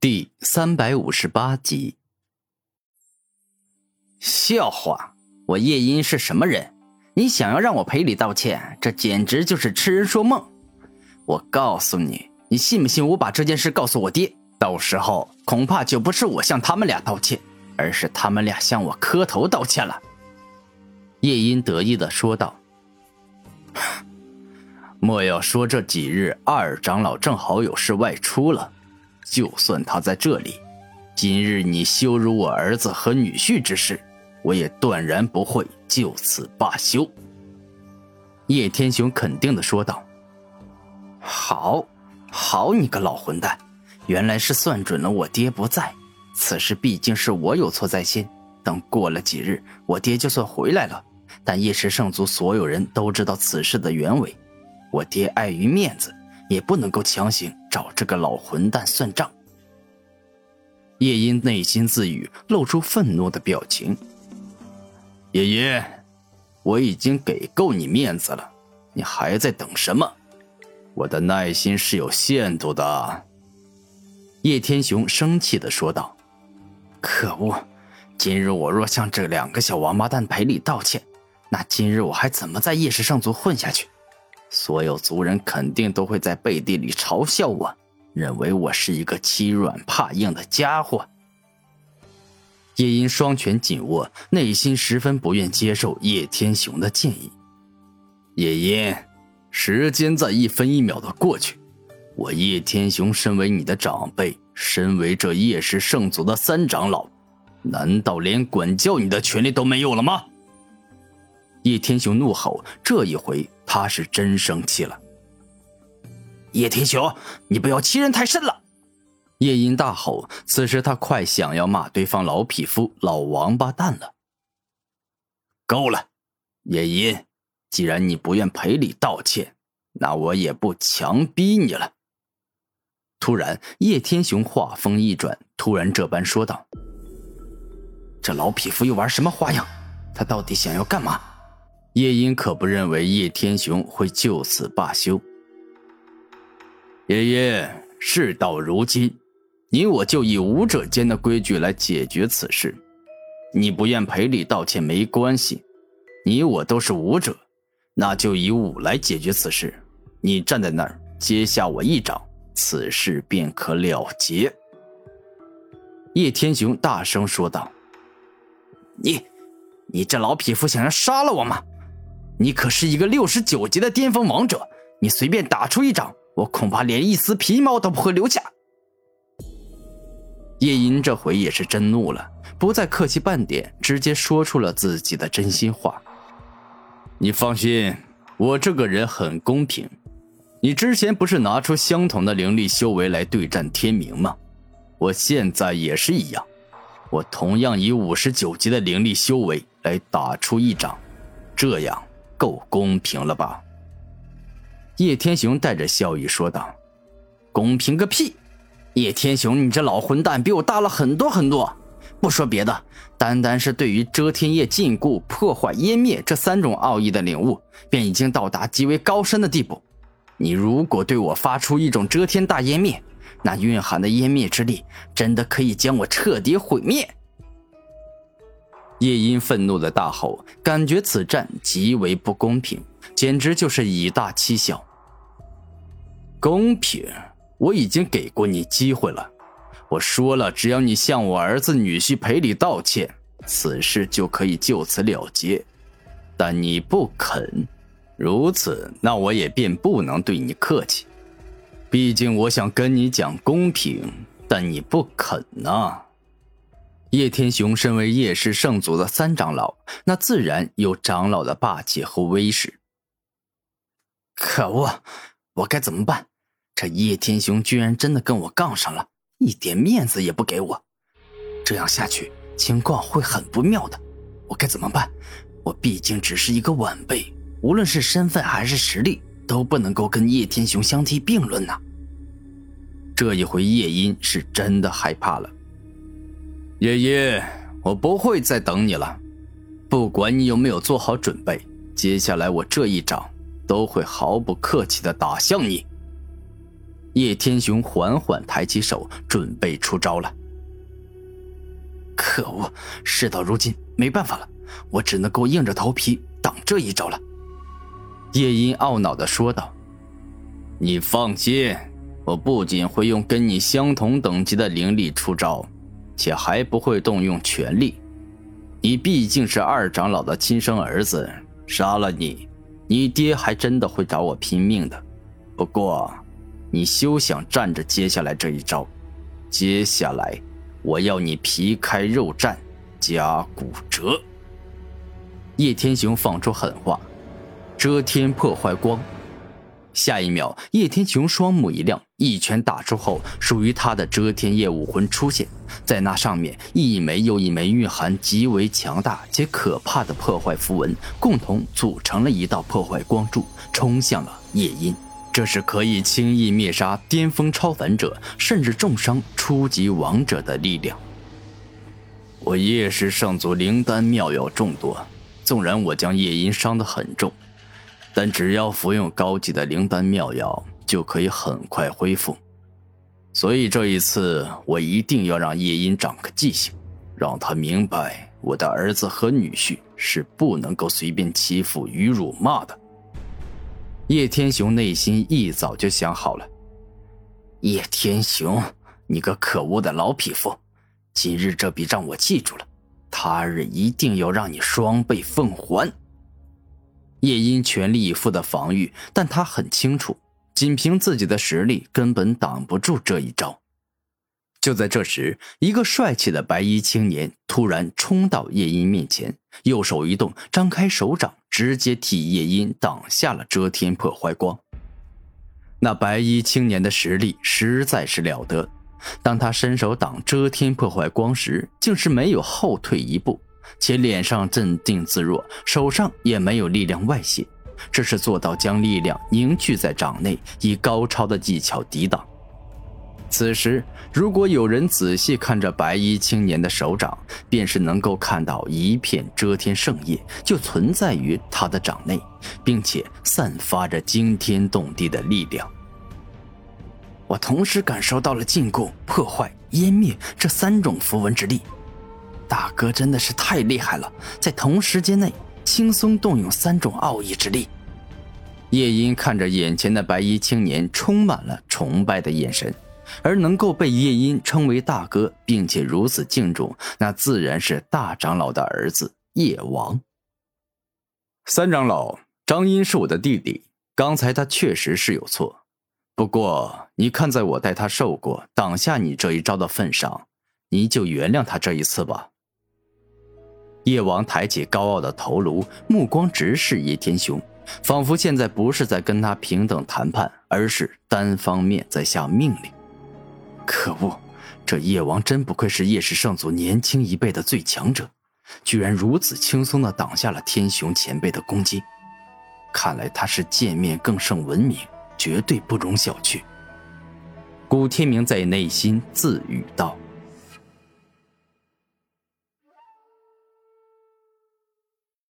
第三百五十八集。笑话！我叶音是什么人？你想要让我赔礼道歉，这简直就是痴人说梦！我告诉你，你信不信我把这件事告诉我爹？到时候恐怕就不是我向他们俩道歉，而是他们俩向我磕头道歉了。叶音得意的说道：“莫要说这几日二长老正好有事外出了。”就算他在这里，今日你羞辱我儿子和女婿之事，我也断然不会就此罢休。”叶天雄肯定的说道。“好，好你个老混蛋，原来是算准了我爹不在。此事毕竟是我有错在先，等过了几日，我爹就算回来了。但叶氏圣族所有人都知道此事的原委，我爹碍于面子。”也不能够强行找这个老混蛋算账。叶音内心自语，露出愤怒的表情。叶音，我已经给够你面子了，你还在等什么？我的耐心是有限度的。叶天雄生气的说道：“可恶！今日我若向这两个小王八蛋赔礼道歉，那今日我还怎么在叶氏圣族混下去？”所有族人肯定都会在背地里嘲笑我，认为我是一个欺软怕硬的家伙。叶音双拳紧握，内心十分不愿接受叶天雄的建议。叶音，时间在一分一秒的过去，我叶天雄身为你的长辈，身为这叶氏圣族的三长老，难道连管教你的权利都没有了吗？叶天雄怒吼：“这一回他是真生气了。”叶天雄，你不要欺人太甚了！”叶音大吼。此时他快想要骂对方老匹夫、老王八蛋了。够了，叶音，既然你不愿赔礼道歉，那我也不强逼你了。突然，叶天雄话锋一转，突然这般说道：“这老匹夫又玩什么花样？他到底想要干嘛？”叶音可不认为叶天雄会就此罢休。爷爷，事到如今，你我就以武者间的规矩来解决此事。你不愿赔礼道歉没关系，你我都是武者，那就以武来解决此事。你站在那儿接下我一掌，此事便可了结。”叶天雄大声说道。“你，你这老匹夫想要杀了我吗？”你可是一个六十九级的巅峰王者，你随便打出一掌，我恐怕连一丝皮毛都不会留下。叶音这回也是真怒了，不再客气半点，直接说出了自己的真心话。你放心，我这个人很公平。你之前不是拿出相同的灵力修为来对战天明吗？我现在也是一样，我同样以五十九级的灵力修为来打出一掌，这样。够公平了吧？叶天雄带着笑意说道：“公平个屁！叶天雄，你这老混蛋比我大了很多很多。不说别的，单单是对于遮天叶禁锢、破坏、湮灭这三种奥义的领悟，便已经到达极为高深的地步。你如果对我发出一种遮天大湮灭，那蕴含的湮灭之力，真的可以将我彻底毁灭。”叶音愤怒的大吼，感觉此战极为不公平，简直就是以大欺小。公平？我已经给过你机会了，我说了，只要你向我儿子女婿赔礼道歉，此事就可以就此了结。但你不肯，如此，那我也便不能对你客气。毕竟我想跟你讲公平，但你不肯呢。叶天雄身为叶氏圣族的三长老，那自然有长老的霸气和威势。可恶，我该怎么办？这叶天雄居然真的跟我杠上了，一点面子也不给我。这样下去，情况会很不妙的。我该怎么办？我毕竟只是一个晚辈，无论是身份还是实力，都不能够跟叶天雄相提并论呐。这一回，叶音是真的害怕了。爷爷，我不会再等你了。不管你有没有做好准备，接下来我这一掌都会毫不客气的打向你。叶天雄缓缓抬起手，准备出招了。可恶，事到如今没办法了，我只能够硬着头皮挡这一招了。叶音懊恼的说道：“你放心，我不仅会用跟你相同等级的灵力出招，且还不会动用权力。你毕竟是二长老的亲生儿子，杀了你，你爹还真的会找我拼命的。不过……”你休想站着接下来这一招！接下来，我要你皮开肉绽，加骨折！叶天雄放出狠话：“遮天破坏光！”下一秒，叶天雄双目一亮，一拳打出后，属于他的遮天夜武魂出现在那上面，一枚又一枚蕴含极为强大且可怕的破坏符文，共同组成了一道破坏光柱，冲向了夜莺。这是可以轻易灭杀巅峰超凡者，甚至重伤初级王者的力量。我叶氏圣祖灵丹妙药众多，纵然我将夜音伤得很重，但只要服用高级的灵丹妙药，就可以很快恢复。所以这一次，我一定要让叶音长个记性，让他明白我的儿子和女婿是不能够随便欺负与辱骂的。叶天雄内心一早就想好了。叶天雄，你个可恶的老匹夫，今日这笔账我记住了，他日一定要让你双倍奉还。叶音全力以赴的防御，但他很清楚，仅凭自己的实力根本挡不住这一招。就在这时，一个帅气的白衣青年突然冲到叶音面前，右手一动，张开手掌，直接替叶音挡下了遮天破坏光。那白衣青年的实力实在是了得，当他伸手挡遮天破坏光时，竟是没有后退一步，且脸上镇定自若，手上也没有力量外泄，这是做到将力量凝聚在掌内，以高超的技巧抵挡。此时，如果有人仔细看着白衣青年的手掌，便是能够看到一片遮天圣叶就存在于他的掌内，并且散发着惊天动地的力量。我同时感受到了禁锢、破坏、湮灭这三种符文之力。大哥真的是太厉害了，在同时间内轻松动用三种奥义之力。夜莺看着眼前的白衣青年，充满了崇拜的眼神。而能够被夜音称为大哥，并且如此敬重，那自然是大长老的儿子夜王。三长老张音是我的弟弟，刚才他确实是有错，不过你看在我带他受过、挡下你这一招的份上，你就原谅他这一次吧。叶王抬起高傲的头颅，目光直视叶天雄，仿佛现在不是在跟他平等谈判，而是单方面在下命令。可恶，这叶王真不愧是叶氏圣祖年轻一辈的最强者，居然如此轻松地挡下了天雄前辈的攻击。看来他是见面更胜闻名，绝对不容小觑。古天明在内心自语道。